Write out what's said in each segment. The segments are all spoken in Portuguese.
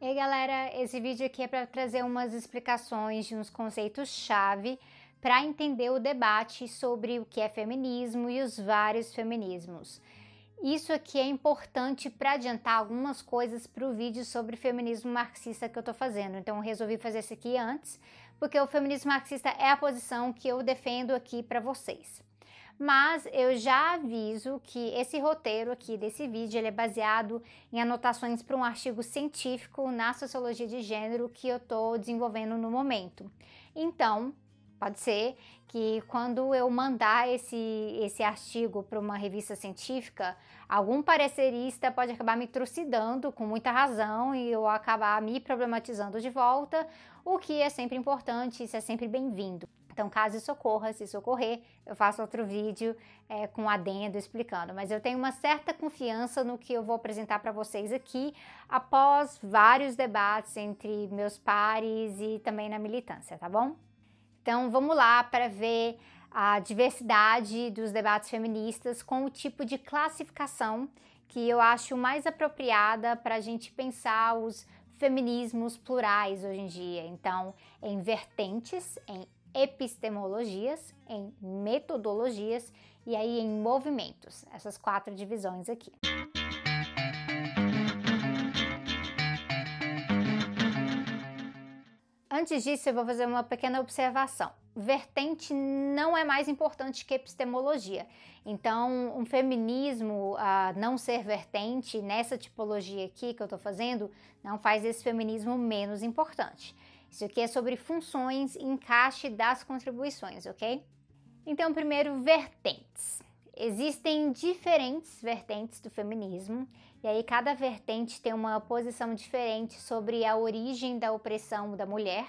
E aí, galera, esse vídeo aqui é para trazer umas explicações de uns conceitos-chave para entender o debate sobre o que é feminismo e os vários feminismos. Isso aqui é importante para adiantar algumas coisas para o vídeo sobre feminismo marxista que eu estou fazendo. Então, resolvi fazer isso aqui antes, porque o feminismo marxista é a posição que eu defendo aqui para vocês mas eu já aviso que esse roteiro aqui desse vídeo ele é baseado em anotações para um artigo científico na sociologia de gênero que eu estou desenvolvendo no momento. Então, pode ser que quando eu mandar esse, esse artigo para uma revista científica, algum parecerista pode acabar me trucidando com muita razão e eu acabar me problematizando de volta, o que é sempre importante, isso é sempre bem-vindo. Então, caso isso ocorra, se isso ocorrer, eu faço outro vídeo é, com adendo explicando. Mas eu tenho uma certa confiança no que eu vou apresentar para vocês aqui, após vários debates entre meus pares e também na militância, tá bom? Então, vamos lá para ver a diversidade dos debates feministas com o tipo de classificação que eu acho mais apropriada para a gente pensar os feminismos plurais hoje em dia. Então, em vertentes, em epistemologias, em metodologias e aí em movimentos, essas quatro divisões aqui. Antes disso, eu vou fazer uma pequena observação. Vertente não é mais importante que epistemologia. Então, um feminismo a não ser vertente nessa tipologia aqui que eu estou fazendo não faz esse feminismo menos importante. Isso aqui é sobre funções e encaixe das contribuições, ok? Então, primeiro, vertentes. Existem diferentes vertentes do feminismo, e aí cada vertente tem uma posição diferente sobre a origem da opressão da mulher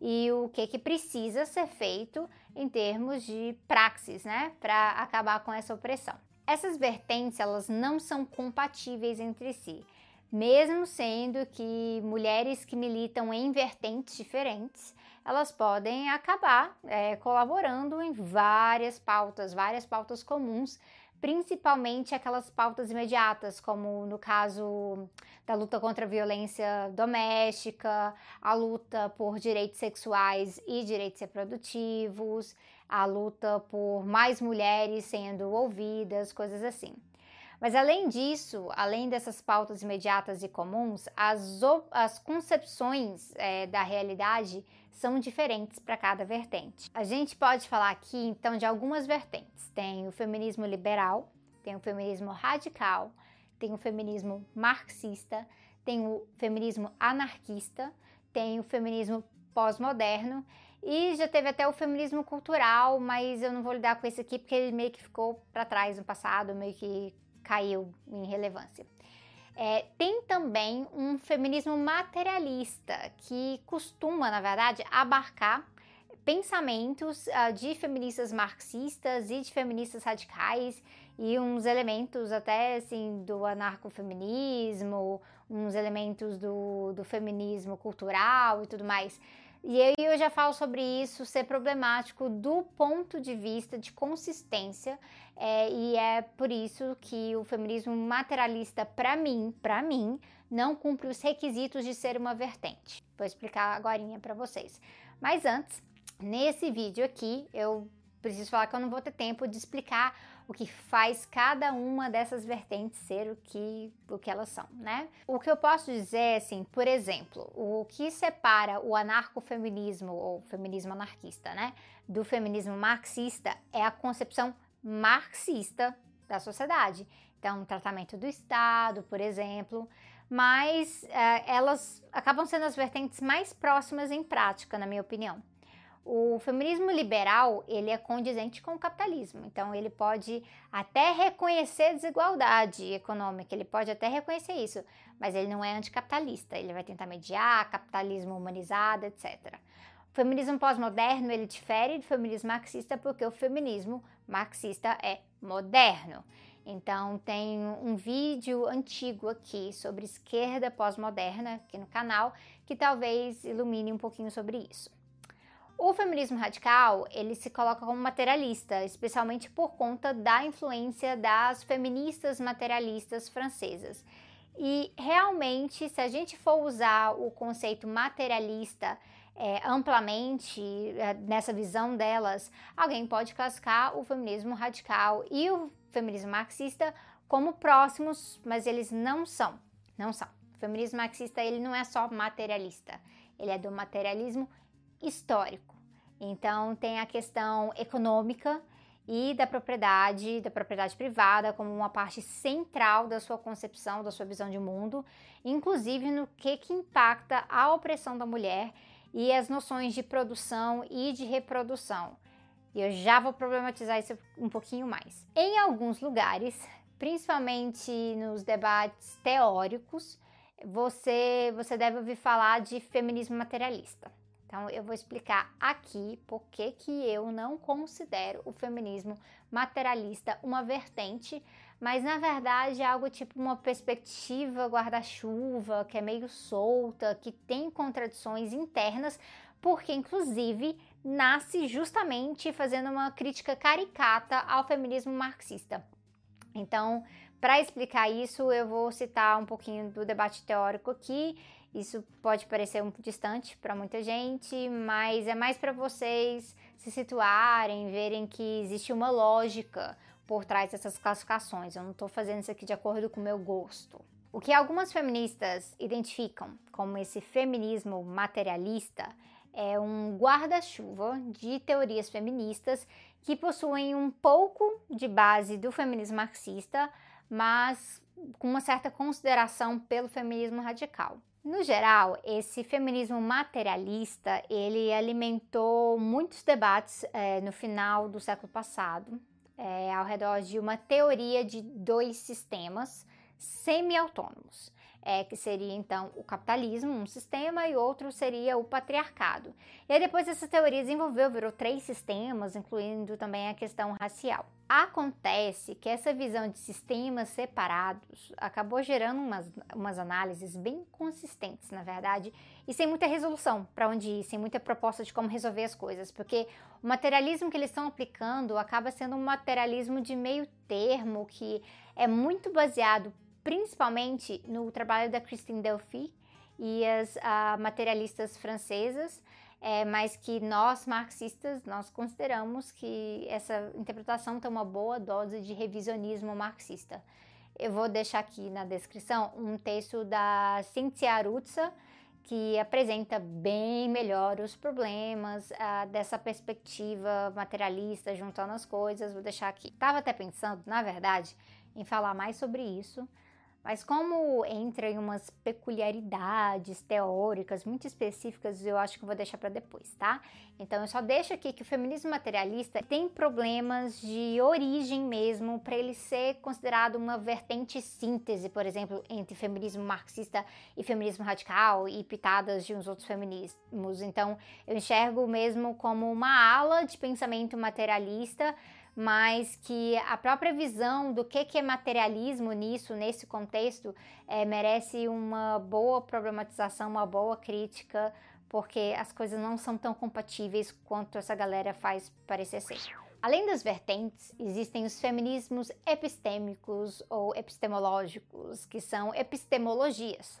e o que, que precisa ser feito em termos de praxis, né, para acabar com essa opressão. Essas vertentes, elas não são compatíveis entre si mesmo sendo que mulheres que militam em vertentes diferentes, elas podem acabar é, colaborando em várias pautas, várias pautas comuns, principalmente aquelas pautas imediatas, como no caso da luta contra a violência doméstica, a luta por direitos sexuais e direitos reprodutivos, a luta por mais mulheres sendo ouvidas, coisas assim. Mas além disso, além dessas pautas imediatas e comuns, as, as concepções é, da realidade são diferentes para cada vertente. A gente pode falar aqui então de algumas vertentes. Tem o feminismo liberal, tem o feminismo radical, tem o feminismo marxista, tem o feminismo anarquista, tem o feminismo pós-moderno e já teve até o feminismo cultural, mas eu não vou lidar com esse aqui porque ele meio que ficou para trás no passado, meio que caiu em relevância. É, tem também um feminismo materialista que costuma, na verdade, abarcar pensamentos uh, de feministas marxistas e de feministas radicais e uns elementos até assim do anarcofeminismo, uns elementos do, do feminismo cultural e tudo mais. E aí eu já falo sobre isso ser problemático do ponto de vista de consistência, é, e é por isso que o feminismo materialista, para mim, para mim, não cumpre os requisitos de ser uma vertente. Vou explicar agora para vocês. Mas antes, nesse vídeo aqui, eu preciso falar que eu não vou ter tempo de explicar o que faz cada uma dessas vertentes ser o que, o que elas são, né? O que eu posso dizer é assim, por exemplo, o que separa o anarcofeminismo ou feminismo anarquista, né, do feminismo marxista é a concepção marxista da sociedade. Então, tratamento do Estado, por exemplo, mas é, elas acabam sendo as vertentes mais próximas em prática, na minha opinião. O feminismo liberal, ele é condizente com o capitalismo, então ele pode até reconhecer desigualdade econômica, ele pode até reconhecer isso, mas ele não é anticapitalista, ele vai tentar mediar capitalismo humanizado, etc. O feminismo pós-moderno, ele difere do feminismo marxista porque o feminismo marxista é moderno. Então tem um vídeo antigo aqui sobre esquerda pós-moderna aqui no canal que talvez ilumine um pouquinho sobre isso. O feminismo radical, ele se coloca como materialista, especialmente por conta da influência das feministas materialistas francesas. E realmente, se a gente for usar o conceito materialista é, amplamente é, nessa visão delas, alguém pode classificar o feminismo radical e o feminismo marxista como próximos, mas eles não são, não são. O feminismo marxista ele não é só materialista, ele é do materialismo histórico. Então tem a questão econômica e da propriedade, da propriedade privada como uma parte central da sua concepção, da sua visão de mundo, inclusive no que que impacta a opressão da mulher e as noções de produção e de reprodução. E eu já vou problematizar isso um pouquinho mais. Em alguns lugares, principalmente nos debates teóricos, você, você deve ouvir falar de feminismo materialista. Então, eu vou explicar aqui por que, que eu não considero o feminismo materialista uma vertente, mas na verdade é algo tipo uma perspectiva guarda-chuva, que é meio solta, que tem contradições internas, porque inclusive nasce justamente fazendo uma crítica caricata ao feminismo marxista. Então, para explicar isso, eu vou citar um pouquinho do debate teórico aqui isso pode parecer um distante para muita gente, mas é mais para vocês se situarem, verem que existe uma lógica por trás dessas classificações. Eu não estou fazendo isso aqui de acordo com o meu gosto. O que algumas feministas identificam como esse feminismo materialista é um guarda-chuva de teorias feministas que possuem um pouco de base do feminismo marxista, mas com uma certa consideração pelo feminismo radical. No geral, esse feminismo materialista ele alimentou muitos debates é, no final do século passado, é, ao redor de uma teoria de dois sistemas semi-autônomos é, que seria então o capitalismo, um sistema, e outro seria o patriarcado. E aí depois essa teoria desenvolveu, virou três sistemas, incluindo também a questão racial. Acontece que essa visão de sistemas separados acabou gerando umas, umas análises bem consistentes, na verdade, e sem muita resolução para onde ir, sem muita proposta de como resolver as coisas, porque o materialismo que eles estão aplicando acaba sendo um materialismo de meio termo que é muito baseado principalmente no trabalho da Christine Delphi e as uh, materialistas francesas, é, mas que nós marxistas nós consideramos que essa interpretação tem uma boa dose de revisionismo marxista. Eu vou deixar aqui na descrição um texto da Cynthia Arutza, que apresenta bem melhor os problemas uh, dessa perspectiva materialista, juntando as coisas. Vou deixar aqui. Estava até pensando, na verdade, em falar mais sobre isso mas como entra em umas peculiaridades teóricas muito específicas, eu acho que vou deixar para depois, tá? Então eu só deixo aqui que o feminismo materialista tem problemas de origem mesmo para ele ser considerado uma vertente síntese, por exemplo, entre feminismo marxista e feminismo radical e pitadas de uns outros feminismos. Então eu enxergo mesmo como uma ala de pensamento materialista mas que a própria visão do que, que é materialismo nisso, nesse contexto, é, merece uma boa problematização, uma boa crítica, porque as coisas não são tão compatíveis quanto essa galera faz parecer ser. Além das vertentes, existem os feminismos epistêmicos ou epistemológicos, que são epistemologias,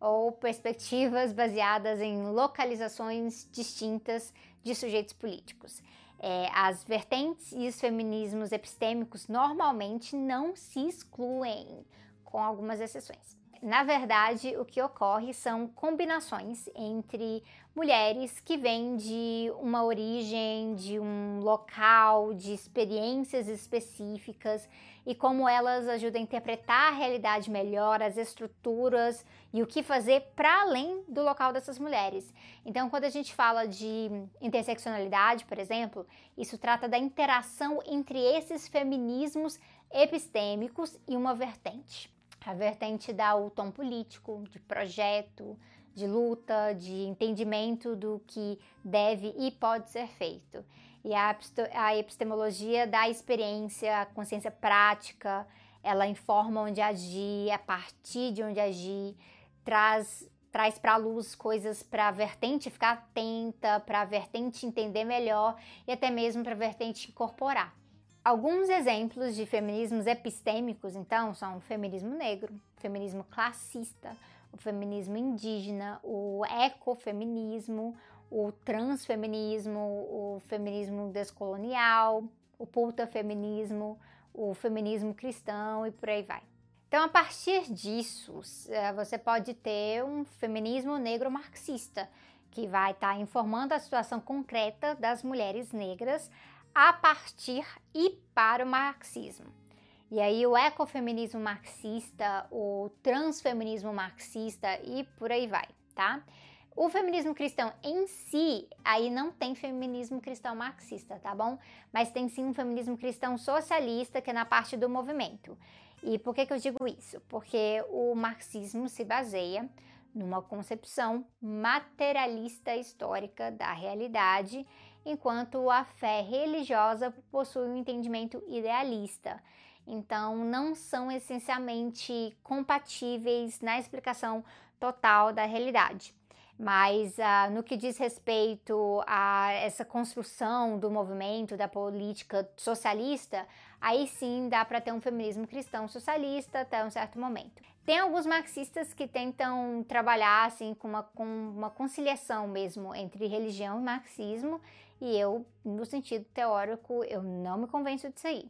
ou perspectivas baseadas em localizações distintas de sujeitos políticos. É, as vertentes e os feminismos epistêmicos normalmente não se excluem, com algumas exceções. Na verdade, o que ocorre são combinações entre mulheres que vêm de uma origem, de um local, de experiências específicas e como elas ajudam a interpretar a realidade melhor, as estruturas e o que fazer para além do local dessas mulheres. Então, quando a gente fala de interseccionalidade, por exemplo, isso trata da interação entre esses feminismos epistêmicos e uma vertente. A vertente dá o tom político, de projeto, de luta, de entendimento do que deve e pode ser feito. E a, epistemologia dá a experiência, a consciência prática, ela informa onde agir, a partir de onde agir, traz traz para a luz coisas para a vertente ficar atenta, para a vertente entender melhor e até mesmo para a vertente incorporar. Alguns exemplos de feminismos epistêmicos, então, são o feminismo negro, o feminismo classista, o feminismo indígena, o ecofeminismo, o transfeminismo, o feminismo descolonial, o putafeminismo, o feminismo cristão e por aí vai. Então, a partir disso, eh, você pode ter um feminismo negro marxista, que vai estar tá informando a situação concreta das mulheres negras a partir e para o marxismo. E aí o ecofeminismo marxista, o transfeminismo marxista e por aí vai, tá? O feminismo cristão em si, aí não tem feminismo cristão marxista, tá bom? Mas tem sim um feminismo cristão socialista, que é na parte do movimento. E por que, que eu digo isso? Porque o marxismo se baseia numa concepção materialista histórica da realidade, enquanto a fé religiosa possui um entendimento idealista. Então, não são essencialmente compatíveis na explicação total da realidade. Mas uh, no que diz respeito a essa construção do movimento da política socialista, aí sim dá para ter um feminismo cristão socialista até um certo momento. Tem alguns marxistas que tentam trabalhar assim com uma, com uma conciliação mesmo entre religião e marxismo, e eu, no sentido teórico, eu não me convenço disso aí.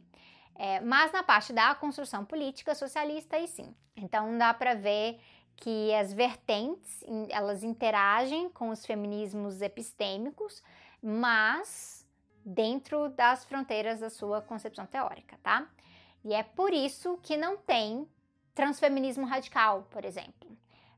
É, mas na parte da construção política socialista, aí sim. Então dá para ver que as vertentes elas interagem com os feminismos epistêmicos, mas dentro das fronteiras da sua concepção teórica, tá? E é por isso que não tem transfeminismo radical, por exemplo.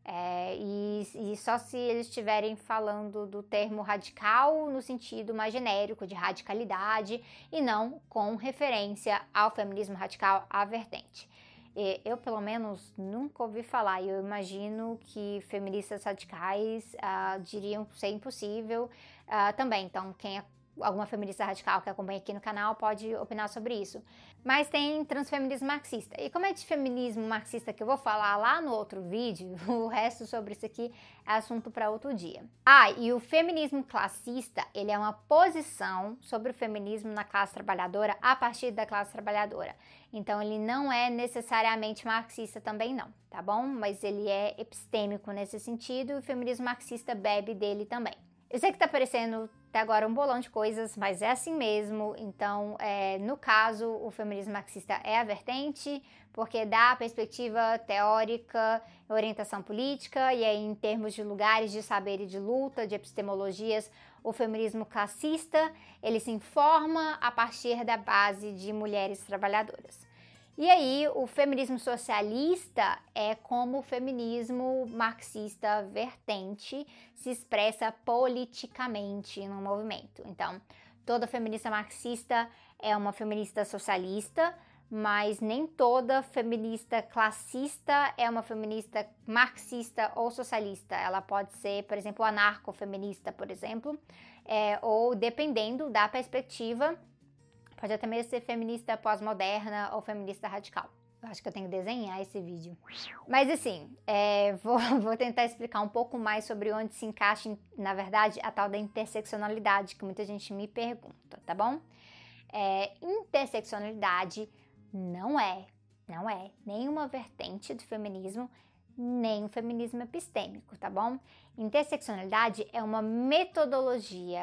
É, e, e, só se eles estiverem falando do termo radical no sentido mais genérico de radicalidade e não com referência ao feminismo radical, à vertente. E eu, pelo menos, nunca ouvi falar e eu imagino que feministas radicais uh, diriam ser impossível uh, também. Então, quem é alguma feminista radical que acompanha aqui no canal pode opinar sobre isso. Mas tem transfeminismo marxista. E como é de feminismo marxista que eu vou falar lá no outro vídeo, o resto sobre isso aqui é assunto para outro dia. Ah, e o feminismo classista, ele é uma posição sobre o feminismo na classe trabalhadora a partir da classe trabalhadora. Então ele não é necessariamente marxista também não, tá bom? Mas ele é epistêmico nesse sentido e o feminismo marxista bebe dele também. Eu sei que tá parecendo até agora um bolão de coisas, mas é assim mesmo. Então, é, no caso, o feminismo marxista é a vertente, porque dá perspectiva teórica, orientação política, e aí, em termos de lugares de saber e de luta, de epistemologias, o feminismo classista, ele se informa a partir da base de mulheres trabalhadoras. E aí, o feminismo socialista é como o feminismo marxista vertente se expressa politicamente no movimento. Então, toda feminista marxista é uma feminista socialista, mas nem toda feminista classista é uma feminista marxista ou socialista. Ela pode ser, por exemplo, anarcofeminista, por exemplo, é, ou dependendo da perspectiva Pode até mesmo ser feminista pós-moderna ou feminista radical. Eu acho que eu tenho que desenhar esse vídeo. Mas assim, é, vou, vou, tentar explicar um pouco mais sobre onde se encaixa, na verdade, a tal da interseccionalidade, que muita gente me pergunta, tá bom? É, interseccionalidade não é, não é nenhuma vertente do feminismo nem o feminismo epistêmico, tá bom? Interseccionalidade é uma metodologia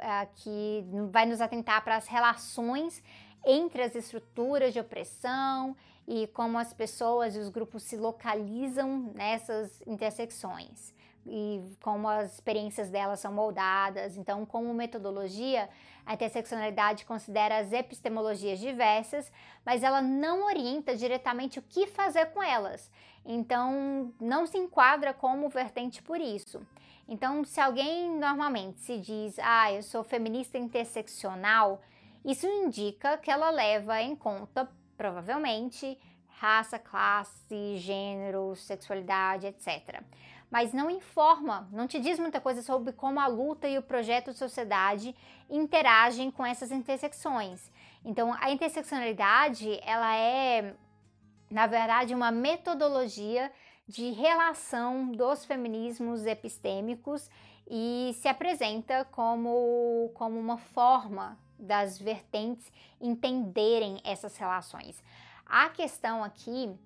é é, que vai nos atentar para as relações entre as estruturas de opressão e como as pessoas e os grupos se localizam nessas intersecções e como as experiências delas são moldadas. Então, como metodologia, a interseccionalidade considera as epistemologias diversas, mas ela não orienta diretamente o que fazer com elas. Então, não se enquadra como vertente por isso. Então, se alguém normalmente se diz, ah, eu sou feminista interseccional, isso indica que ela leva em conta, provavelmente, raça, classe, gênero, sexualidade, etc mas não informa, não te diz muita coisa sobre como a luta e o projeto de sociedade interagem com essas intersecções. Então, a interseccionalidade, ela é, na verdade, uma metodologia de relação dos feminismos epistêmicos e se apresenta como, como uma forma das vertentes entenderem essas relações. A questão aqui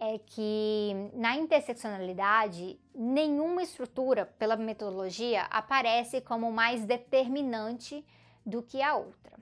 é que na interseccionalidade, nenhuma estrutura, pela metodologia, aparece como mais determinante do que a outra.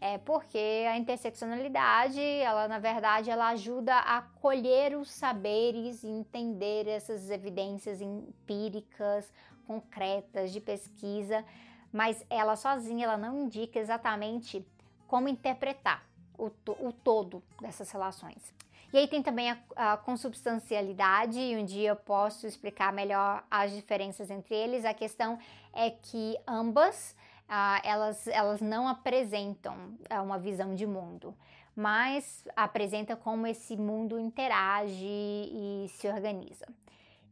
É porque a interseccionalidade, ela na verdade, ela ajuda a colher os saberes e entender essas evidências empíricas, concretas de pesquisa, mas ela sozinha ela não indica exatamente como interpretar o, o todo dessas relações. E aí tem também a, a, consubstancialidade, e um dia eu posso explicar melhor as diferenças entre eles. A questão é que ambas ah, elas, elas não apresentam ah, uma visão de mundo, mas apresenta como esse mundo interage e se organiza.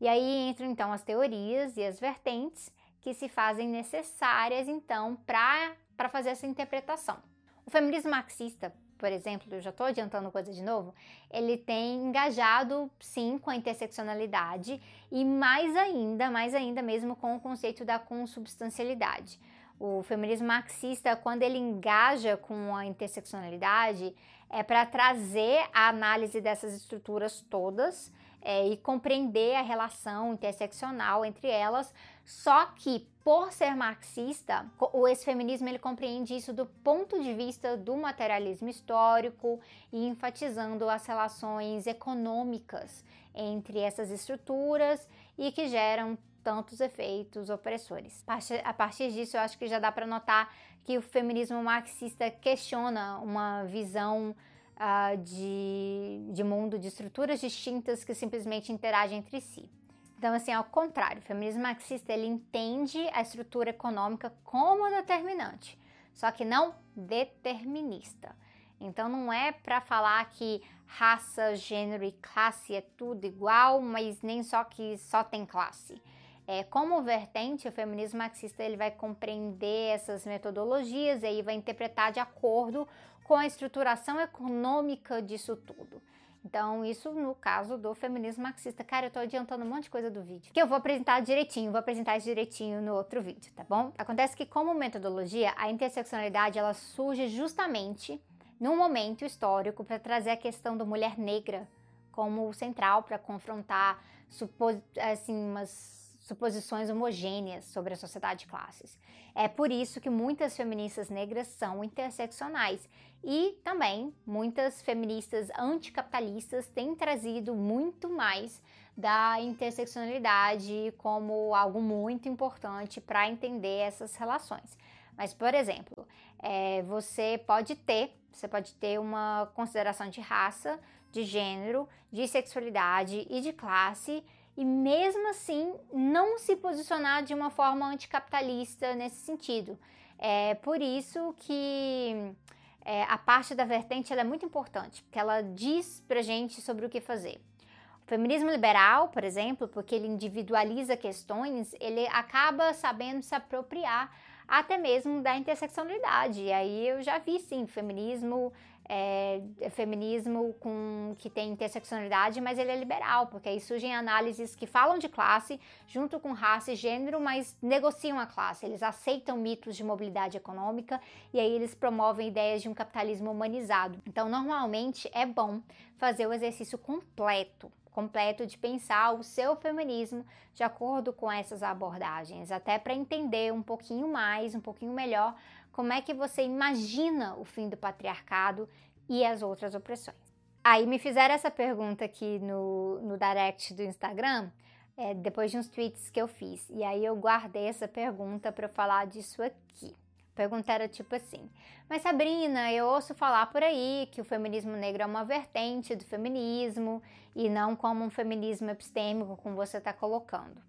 E aí entram então as teorias e as vertentes que se fazem necessárias então para fazer essa interpretação. O feminismo marxista por exemplo, eu já estou adiantando coisa de novo, ele tem engajado sim com a interseccionalidade e mais ainda, mais ainda mesmo com o conceito da consubstancialidade. O feminismo marxista, quando ele engaja com a interseccionalidade, é para trazer a análise dessas estruturas todas é, e compreender a relação interseccional entre elas, só que por ser marxista, o ex-feminismo ele compreende isso do ponto de vista do materialismo histórico e enfatizando as relações econômicas entre essas estruturas e que geram tantos efeitos opressores. A partir disso, eu acho que já dá para notar que o feminismo marxista questiona uma visão uh, de, de mundo de estruturas distintas que simplesmente interagem entre si. Então, assim, ao contrário, o feminismo marxista ele entende a estrutura econômica como determinante, só que não determinista. Então, não é para falar que raça, gênero e classe é tudo igual, mas nem só que só tem classe. É, como vertente, o feminismo marxista ele vai compreender essas metodologias e aí vai interpretar de acordo com a estruturação econômica disso tudo. Então, isso no caso do feminismo marxista. Cara, eu tô adiantando um monte de coisa do vídeo, que eu vou apresentar direitinho, vou apresentar isso direitinho no outro vídeo, tá bom? Acontece que como metodologia, a interseccionalidade ela surge justamente num momento histórico para trazer a questão da mulher negra como central para confrontar assim umas suposições homogêneas sobre a sociedade de classes. É por isso que muitas feministas negras são interseccionais e também muitas feministas anticapitalistas têm trazido muito mais da interseccionalidade como algo muito importante para entender essas relações. Mas, por exemplo, é, você pode ter, você pode ter uma consideração de raça, de gênero, de sexualidade e de classe e mesmo assim não se posicionar de uma forma anticapitalista nesse sentido. É por isso que é, a parte da vertente é muito importante, porque ela diz pra gente sobre o que fazer. O feminismo liberal, por exemplo, porque ele individualiza questões, ele acaba sabendo se apropriar até mesmo da interseccionalidade. E aí eu já vi sim feminismo é, é, feminismo com que tem interseccionalidade, mas ele é liberal, porque aí surgem análises que falam de classe junto com raça e gênero, mas negociam a classe. Eles aceitam mitos de mobilidade econômica e aí eles promovem ideias de um capitalismo humanizado. Então, normalmente é bom fazer o exercício completo completo de pensar o seu feminismo de acordo com essas abordagens, até para entender um pouquinho mais, um pouquinho melhor como é que você imagina o fim do patriarcado e as outras opressões. Aí me fizeram essa pergunta aqui no, no direct do Instagram, é, depois de uns tweets que eu fiz, e aí eu guardei essa pergunta para falar disso aqui. A pergunta era tipo assim: Mas Sabrina, eu ouço falar por aí que o feminismo negro é uma vertente do feminismo e não como um feminismo epistêmico, como você está colocando.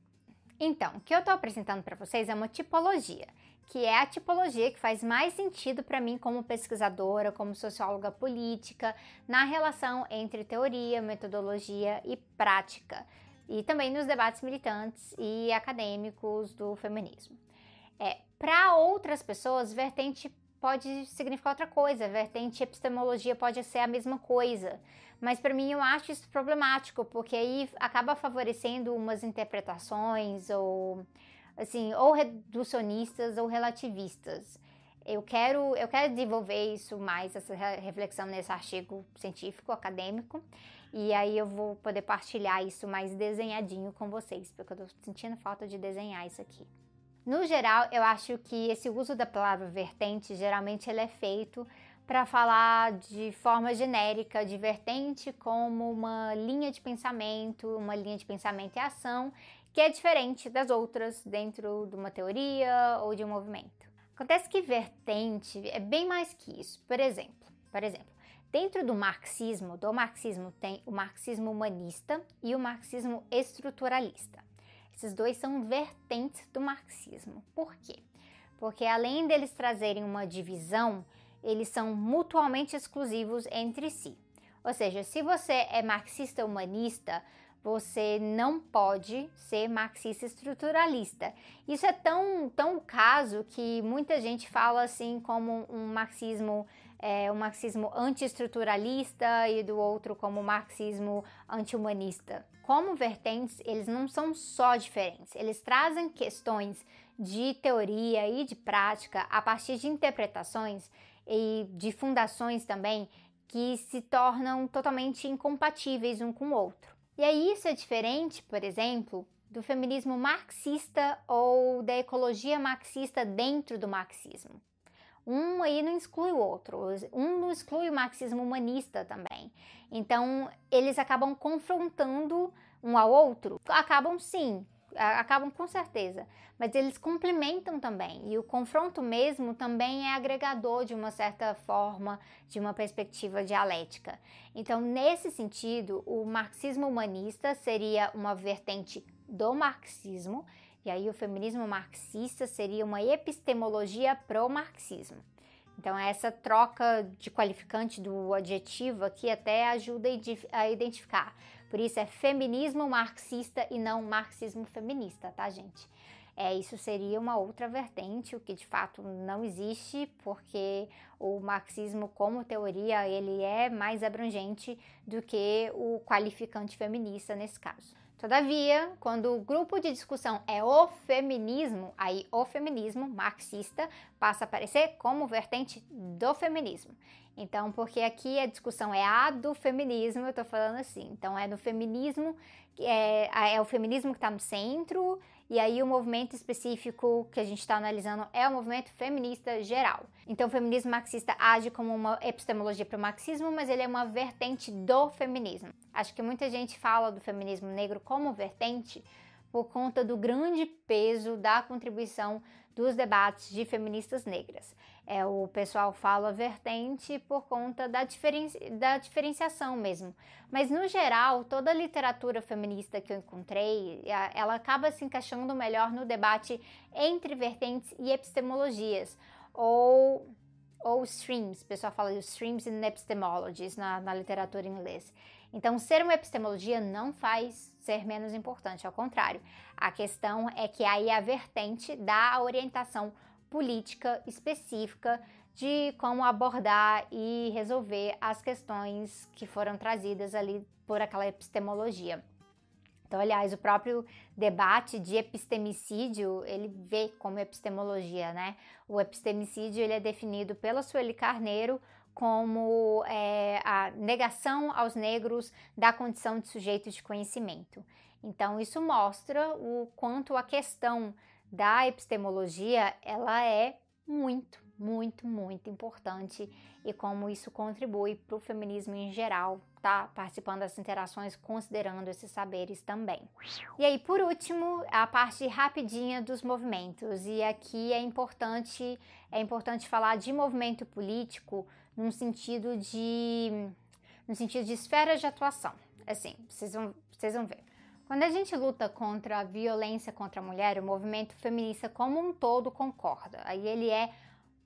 Então, o que eu estou apresentando para vocês é uma tipologia, que é a tipologia que faz mais sentido para mim como pesquisadora, como socióloga política, na relação entre teoria, metodologia e prática, e também nos debates militantes e acadêmicos do feminismo. É, para outras pessoas, vertente pode significar outra coisa, vertente epistemologia pode ser a mesma coisa. Mas para mim eu acho isso problemático, porque aí acaba favorecendo umas interpretações ou assim, ou reducionistas ou relativistas. Eu quero, eu quero desenvolver isso mais, essa reflexão nesse artigo científico, acadêmico, e aí eu vou poder partilhar isso mais desenhadinho com vocês, porque eu tô sentindo falta de desenhar isso aqui. No geral, eu acho que esse uso da palavra vertente, geralmente ele é feito para falar de forma genérica de vertente como uma linha de pensamento, uma linha de pensamento e ação que é diferente das outras dentro de uma teoria ou de um movimento. Acontece que vertente é bem mais que isso. Por exemplo, por exemplo, dentro do marxismo, do marxismo tem o marxismo humanista e o marxismo estruturalista. Esses dois são vertentes do marxismo. Por quê? Porque além deles trazerem uma divisão, eles são mutuamente exclusivos entre si. Ou seja, se você é marxista humanista, você não pode ser marxista estruturalista. Isso é tão, tão caso que muita gente fala assim como um marxismo é, um marxismo anti-estruturalista e do outro como marxismo anti-humanista. Como vertentes, eles não são só diferentes, eles trazem questões de teoria e de prática a partir de interpretações e de fundações também que se tornam totalmente incompatíveis um com o outro. E aí isso é diferente, por exemplo, do feminismo marxista ou da ecologia marxista dentro do marxismo. Um aí não exclui o outro, um não exclui o marxismo humanista também. Então, eles acabam confrontando um ao outro, acabam sim, acabam com certeza, mas eles complementam também. E o confronto mesmo também é agregador de uma certa forma, de uma perspectiva dialética. Então, nesse sentido, o marxismo humanista seria uma vertente do marxismo, e aí o feminismo marxista seria uma epistemologia pro-marxismo. Então, essa troca de qualificante do adjetivo aqui até ajuda a identificar. Por isso é feminismo marxista e não marxismo feminista, tá, gente? É, isso seria uma outra vertente, o que de fato não existe, porque o marxismo como teoria ele é mais abrangente do que o qualificante feminista nesse caso. Todavia, quando o grupo de discussão é o feminismo, aí o feminismo marxista passa a aparecer como vertente do feminismo. Então, porque aqui a discussão é a do feminismo, eu tô falando assim. Então, é no feminismo, é, é o feminismo que está no centro, e aí o movimento específico que a gente está analisando é o movimento feminista geral. Então o feminismo marxista age como uma epistemologia para o marxismo, mas ele é uma vertente do feminismo. Acho que muita gente fala do feminismo negro como vertente por conta do grande peso da contribuição dos debates de feministas negras. É, o pessoal fala vertente por conta da, da diferenciação mesmo. Mas, no geral, toda a literatura feminista que eu encontrei, ela acaba se encaixando melhor no debate entre vertentes e epistemologias, ou, ou streams, o pessoal fala de streams and epistemologies na, na literatura em inglês. Então, ser uma epistemologia não faz ser menos importante, ao contrário. A questão é que aí a vertente dá a orientação política específica de como abordar e resolver as questões que foram trazidas ali por aquela epistemologia. Então, aliás, o próprio debate de epistemicídio, ele vê como epistemologia, né? O epistemicídio, ele é definido pela Sueli Carneiro como é, a negação aos negros da condição de sujeito de conhecimento. Então, isso mostra o quanto a questão da epistemologia ela é muito, muito, muito importante e como isso contribui para o feminismo em geral, tá? Participando das interações, considerando esses saberes também. E aí, por último, a parte rapidinha dos movimentos. E aqui é importante, é importante falar de movimento político num sentido de no sentido de esfera de atuação. Assim, vocês vão, vocês vão ver. Quando a gente luta contra a violência contra a mulher, o movimento feminista como um todo concorda. Aí ele é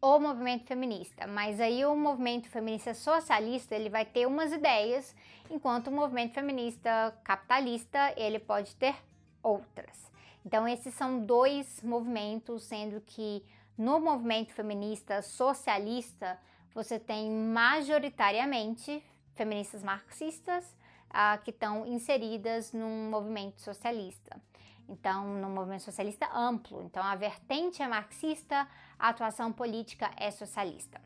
o movimento feminista, mas aí o movimento feminista socialista ele vai ter umas ideias, enquanto o movimento feminista capitalista ele pode ter outras. Então esses são dois movimentos, sendo que no movimento feminista socialista você tem majoritariamente feministas marxistas ah, que estão inseridas num movimento socialista. Então, no movimento socialista amplo. Então, a vertente é marxista, a atuação política é socialista.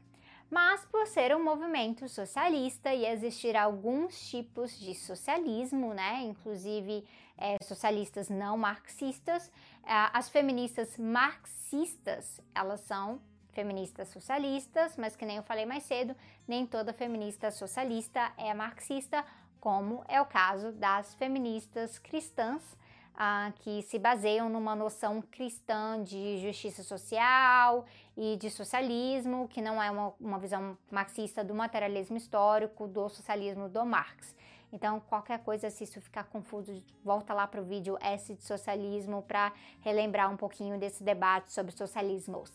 Mas, por ser um movimento socialista e existir alguns tipos de socialismo, né, inclusive é, socialistas não marxistas, é, as feministas marxistas, elas são feministas socialistas, mas que nem eu falei mais cedo, nem toda feminista socialista é marxista, como é o caso das feministas cristãs, ah, que se baseiam numa noção cristã de justiça social e de socialismo, que não é uma, uma visão marxista do materialismo histórico, do socialismo do Marx. Então, qualquer coisa, se isso ficar confuso, volta lá para o vídeo S de socialismo para relembrar um pouquinho desse debate sobre socialismos.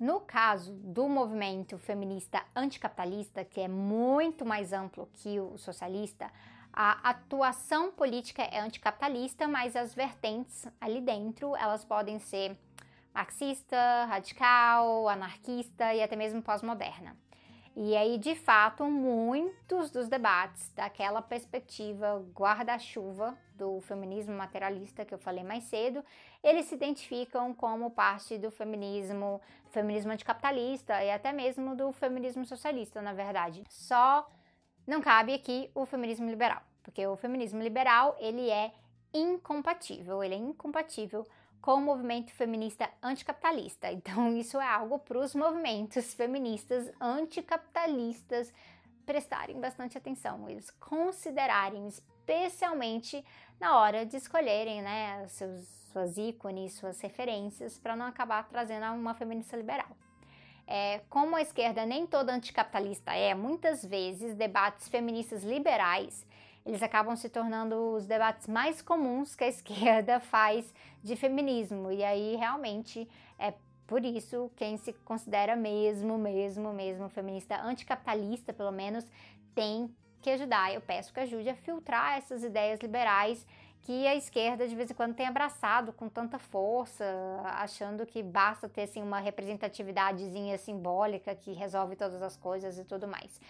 No caso do movimento feminista anticapitalista, que é muito mais amplo que o socialista, a atuação política é anticapitalista, mas as vertentes ali dentro, elas podem ser marxista, radical, anarquista e até mesmo pós-moderna. E aí, de fato, muitos dos debates daquela perspectiva guarda-chuva do feminismo materialista que eu falei mais cedo, eles se identificam como parte do feminismo, feminismo anticapitalista e até mesmo do feminismo socialista, na verdade. Só não cabe aqui o feminismo liberal, porque o feminismo liberal, ele é incompatível, ele é incompatível com o movimento feminista anticapitalista. Então, isso é algo para os movimentos feministas anticapitalistas prestarem bastante atenção, eles considerarem, especialmente na hora de escolherem né, seus, suas ícones, suas referências, para não acabar trazendo uma feminista liberal. É, como a esquerda nem toda anticapitalista é, muitas vezes debates feministas liberais eles acabam se tornando os debates mais comuns que a esquerda faz de feminismo. E aí realmente é por isso quem se considera mesmo, mesmo, mesmo feminista anticapitalista, pelo menos, tem que ajudar. Eu peço que ajude a filtrar essas ideias liberais que a esquerda de vez em quando tem abraçado com tanta força, achando que basta ter assim, uma representatividadezinha simbólica que resolve todas as coisas e tudo mais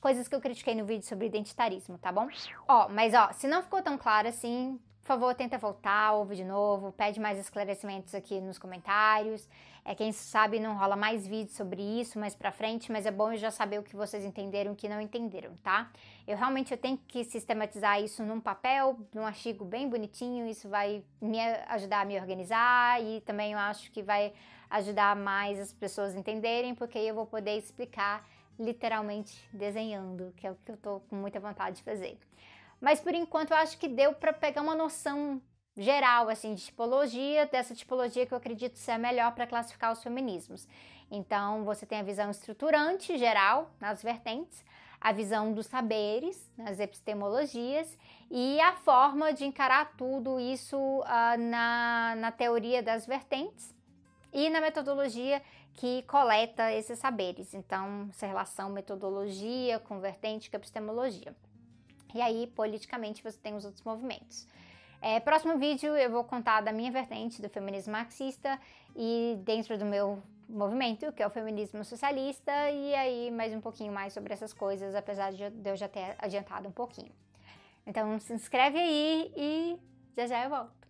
coisas que eu critiquei no vídeo sobre identitarismo, tá bom? Ó, mas ó, se não ficou tão claro assim, por favor, tenta voltar, ouve de novo, pede mais esclarecimentos aqui nos comentários. É, quem sabe não rola mais vídeos sobre isso mais pra frente, mas é bom eu já saber o que vocês entenderam e o que não entenderam, tá? Eu realmente eu tenho que sistematizar isso num papel, num artigo bem bonitinho, isso vai me ajudar a me organizar e também eu acho que vai ajudar mais as pessoas a entenderem, porque aí eu vou poder explicar literalmente desenhando, que é o que eu tô com muita vontade de fazer. Mas por enquanto eu acho que deu para pegar uma noção geral assim de tipologia, dessa tipologia que eu acredito ser a melhor para classificar os feminismos. Então, você tem a visão estruturante geral nas vertentes, a visão dos saberes, nas epistemologias, e a forma de encarar tudo isso uh, na, na teoria das vertentes e na metodologia que coleta esses saberes. Então, essa relação metodologia com vertente com epistemologia. E aí, politicamente, você tem os outros movimentos. É, próximo vídeo eu vou contar da minha vertente do feminismo marxista e dentro do meu movimento, que é o feminismo socialista, e aí mais um pouquinho mais sobre essas coisas, apesar de eu já ter adiantado um pouquinho. Então se inscreve aí e já já eu volto.